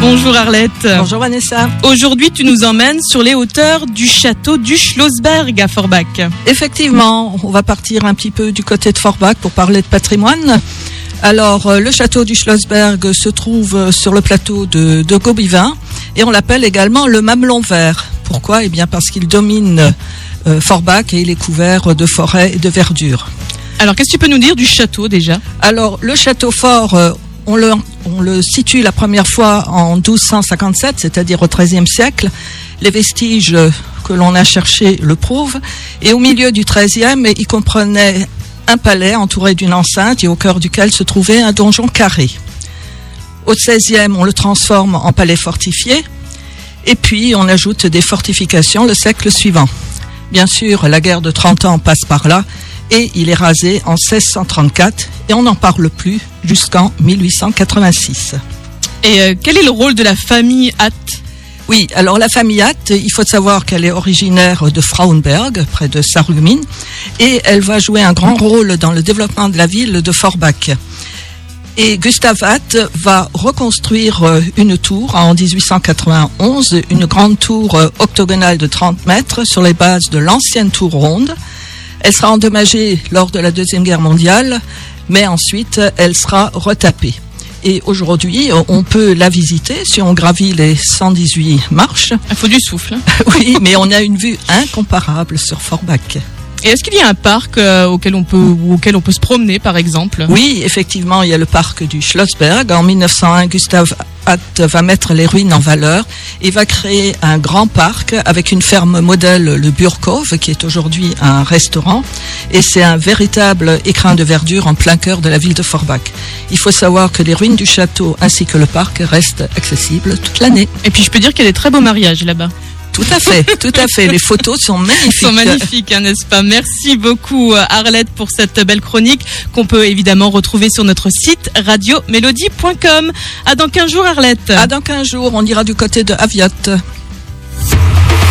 Bonjour Arlette. Bonjour Vanessa. Aujourd'hui, tu nous emmènes sur les hauteurs du château du Schlossberg à Forbach. Effectivement, on va partir un petit peu du côté de Forbach pour parler de patrimoine. Alors, euh, le château du Schlossberg se trouve euh, sur le plateau de, de Gobivin et on l'appelle également le Mamelon vert. Pourquoi? Eh bien parce qu'il domine euh, Forbach et il est couvert de forêts et de verdure. Alors, qu'est-ce que tu peux nous dire du château déjà? Alors, le château fort, euh, on, le, on le situe la première fois en 1257, c'est-à-dire au XIIIe siècle. Les vestiges euh, que l'on a cherchés le prouvent. Et au milieu du XIIIe, il comprenait un palais entouré d'une enceinte et au cœur duquel se trouvait un donjon carré. Au XVIe, on le transforme en palais fortifié. Et puis, on ajoute des fortifications le siècle suivant. Bien sûr, la guerre de 30 ans passe par là et il est rasé en 1634 et on n'en parle plus jusqu'en 1886. Et euh, quel est le rôle de la famille Hatt? Oui, alors la famille Hatt, il faut savoir qu'elle est originaire de Frauenberg, près de Sarreguemines, et elle va jouer un grand rôle dans le développement de la ville de Forbach. Et Gustave Hatt va reconstruire euh, une tour en 1891, une grande tour euh, octogonale de 30 mètres sur les bases de l'ancienne tour ronde. Elle sera endommagée lors de la Deuxième Guerre mondiale, mais ensuite elle sera retapée. Et aujourd'hui, on peut la visiter si on gravit les 118 marches. Il faut du souffle. hein. Oui, mais on a une vue incomparable sur Forbach. Et est-ce qu'il y a un parc euh, auquel, on peut, auquel on peut se promener par exemple? Oui, effectivement, il y a le parc du Schlossberg. En 1901, Gustave Va mettre les ruines en valeur et va créer un grand parc avec une ferme modèle, le Burkhof, qui est aujourd'hui un restaurant. Et c'est un véritable écrin de verdure en plein cœur de la ville de Forbach. Il faut savoir que les ruines du château ainsi que le parc restent accessibles toute l'année. Et puis je peux dire qu'il y a des très beaux mariages là-bas. Tout à fait, tout à fait. Les photos sont magnifiques. Sont magnifiques, hein, n'est-ce pas? Merci beaucoup euh, Arlette pour cette belle chronique qu'on peut évidemment retrouver sur notre site radiomélodie.com. À dans 15 jours Arlette. Ah, dans 15 jours, on ira du côté de Aviot.